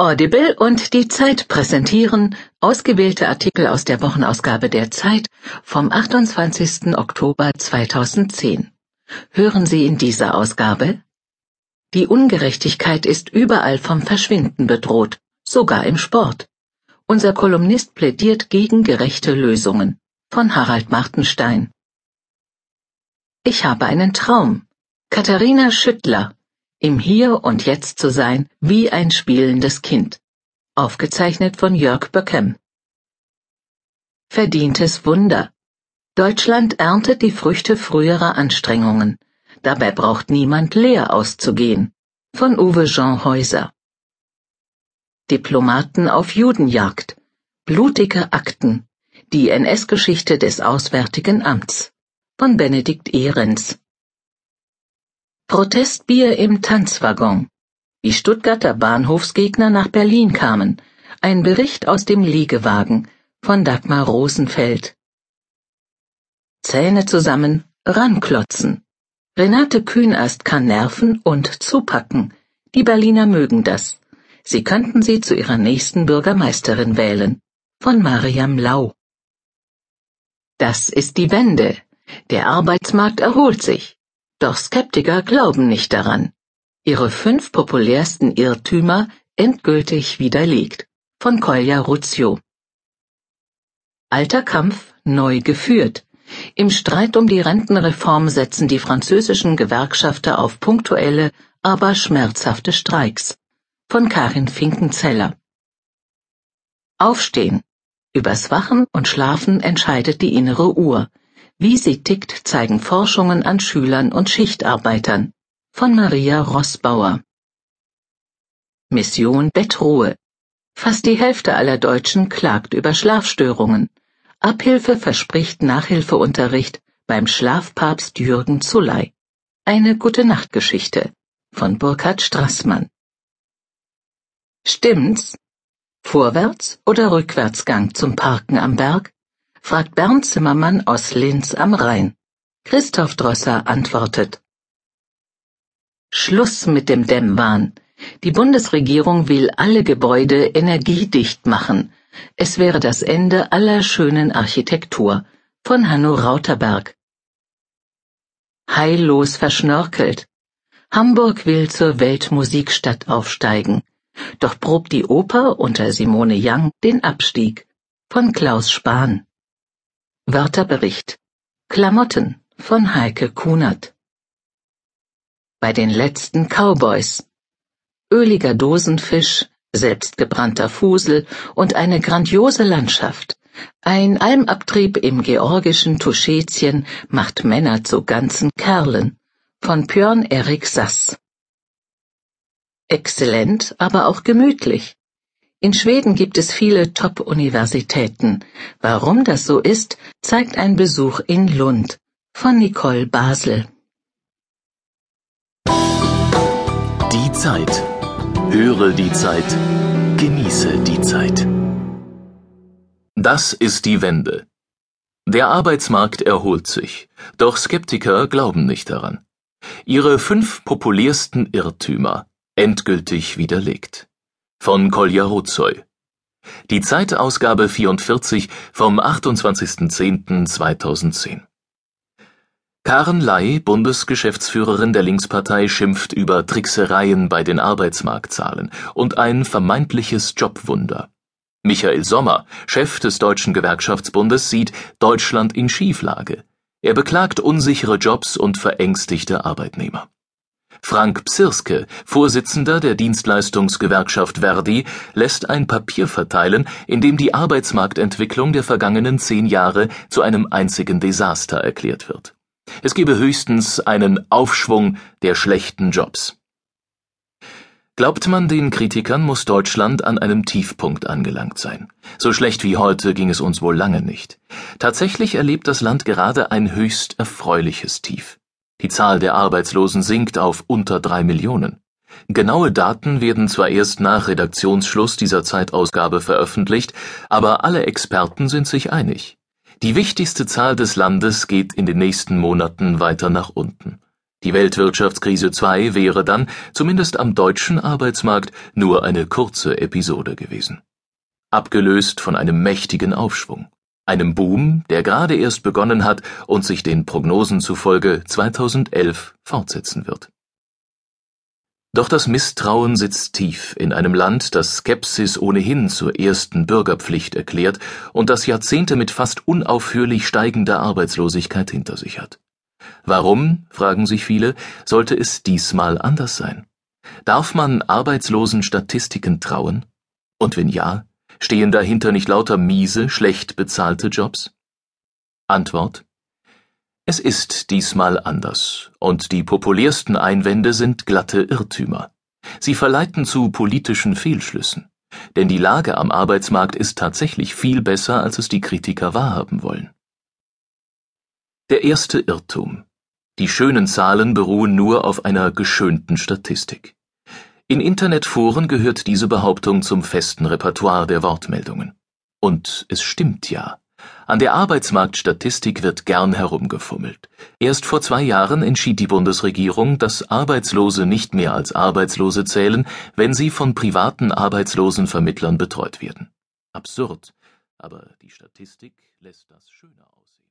Audible und die Zeit präsentieren ausgewählte Artikel aus der Wochenausgabe der Zeit vom 28. Oktober 2010. Hören Sie in dieser Ausgabe Die Ungerechtigkeit ist überall vom Verschwinden bedroht, sogar im Sport. Unser Kolumnist plädiert gegen gerechte Lösungen von Harald Martenstein. Ich habe einen Traum. Katharina Schüttler im Hier und Jetzt zu sein, wie ein spielendes Kind. Aufgezeichnet von Jörg Böckem. Verdientes Wunder. Deutschland erntet die Früchte früherer Anstrengungen. Dabei braucht niemand leer auszugehen. Von Uwe Jean Häuser. Diplomaten auf Judenjagd. Blutige Akten. Die NS-Geschichte des Auswärtigen Amts. Von Benedikt Ehrens. Protestbier im Tanzwaggon. Wie Stuttgarter Bahnhofsgegner nach Berlin kamen. Ein Bericht aus dem Liegewagen von Dagmar Rosenfeld. Zähne zusammen, ranklotzen. Renate Kühnast kann nerven und zupacken. Die Berliner mögen das. Sie könnten sie zu ihrer nächsten Bürgermeisterin wählen. Von Mariam Lau. Das ist die Wende. Der Arbeitsmarkt erholt sich. Doch Skeptiker glauben nicht daran. Ihre fünf populärsten Irrtümer endgültig widerlegt. Von Kolja Ruzio. Alter Kampf neu geführt. Im Streit um die Rentenreform setzen die französischen Gewerkschafter auf punktuelle, aber schmerzhafte Streiks. Von Karin Finkenzeller. Aufstehen. Übers Wachen und Schlafen entscheidet die innere Uhr. Wie sie tickt, zeigen Forschungen an Schülern und Schichtarbeitern von Maria Rossbauer. Mission Bettruhe. Fast die Hälfte aller Deutschen klagt über Schlafstörungen. Abhilfe verspricht Nachhilfeunterricht beim Schlafpapst Jürgen Zuley. Eine gute Nachtgeschichte von Burkhard Strassmann. Stimmt's? Vorwärts oder Rückwärtsgang zum Parken am Berg? Fragt Bernd Zimmermann aus Linz am Rhein. Christoph Drosser antwortet. Schluss mit dem Dämmwahn. Die Bundesregierung will alle Gebäude energiedicht machen. Es wäre das Ende aller schönen Architektur. Von Hanno Rauterberg. Heillos verschnörkelt. Hamburg will zur Weltmusikstadt aufsteigen. Doch probt die Oper unter Simone Young den Abstieg. Von Klaus Spahn. Wörterbericht Klamotten von Heike Kunert Bei den letzten Cowboys Öliger Dosenfisch, selbstgebrannter Fusel und eine grandiose Landschaft. Ein Almabtrieb im georgischen Tuschetien macht Männer zu ganzen Kerlen. Von Björn Erik Sass. Exzellent, aber auch gemütlich. In Schweden gibt es viele Top-Universitäten. Warum das so ist, zeigt ein Besuch in Lund von Nicole Basel. Die Zeit. Höre die Zeit. Genieße die Zeit. Das ist die Wende. Der Arbeitsmarkt erholt sich, doch Skeptiker glauben nicht daran. Ihre fünf populärsten Irrtümer endgültig widerlegt von Kolja Rozoy. Die Zeitausgabe 44 vom 28.10.2010. Karen Ley, Bundesgeschäftsführerin der Linkspartei, schimpft über Tricksereien bei den Arbeitsmarktzahlen und ein vermeintliches Jobwunder. Michael Sommer, Chef des Deutschen Gewerkschaftsbundes, sieht Deutschland in Schieflage. Er beklagt unsichere Jobs und verängstigte Arbeitnehmer. Frank Psirske, Vorsitzender der Dienstleistungsgewerkschaft Verdi, lässt ein Papier verteilen, in dem die Arbeitsmarktentwicklung der vergangenen zehn Jahre zu einem einzigen Desaster erklärt wird. Es gebe höchstens einen Aufschwung der schlechten Jobs. Glaubt man den Kritikern, muss Deutschland an einem Tiefpunkt angelangt sein. So schlecht wie heute ging es uns wohl lange nicht. Tatsächlich erlebt das Land gerade ein höchst erfreuliches Tief. Die Zahl der Arbeitslosen sinkt auf unter drei Millionen. Genaue Daten werden zwar erst nach Redaktionsschluss dieser Zeitausgabe veröffentlicht, aber alle Experten sind sich einig. Die wichtigste Zahl des Landes geht in den nächsten Monaten weiter nach unten. Die Weltwirtschaftskrise 2 wäre dann, zumindest am deutschen Arbeitsmarkt, nur eine kurze Episode gewesen. Abgelöst von einem mächtigen Aufschwung, einem Boom, der gerade erst begonnen hat und sich den Prognosen zufolge 2011 fortsetzen wird. Doch das Misstrauen sitzt tief in einem Land, das Skepsis ohnehin zur ersten Bürgerpflicht erklärt und das Jahrzehnte mit fast unaufhörlich steigender Arbeitslosigkeit hinter sich hat. Warum, fragen sich viele, sollte es diesmal anders sein? Darf man Arbeitslosenstatistiken trauen? Und wenn ja, stehen dahinter nicht lauter miese, schlecht bezahlte Jobs? Antwort Es ist diesmal anders, und die populärsten Einwände sind glatte Irrtümer. Sie verleiten zu politischen Fehlschlüssen, denn die Lage am Arbeitsmarkt ist tatsächlich viel besser, als es die Kritiker wahrhaben wollen. Der erste Irrtum. Die schönen Zahlen beruhen nur auf einer geschönten Statistik. In Internetforen gehört diese Behauptung zum festen Repertoire der Wortmeldungen. Und es stimmt ja. An der Arbeitsmarktstatistik wird gern herumgefummelt. Erst vor zwei Jahren entschied die Bundesregierung, dass Arbeitslose nicht mehr als Arbeitslose zählen, wenn sie von privaten Arbeitslosenvermittlern betreut werden. Absurd, aber die Statistik lässt das schöner aussehen.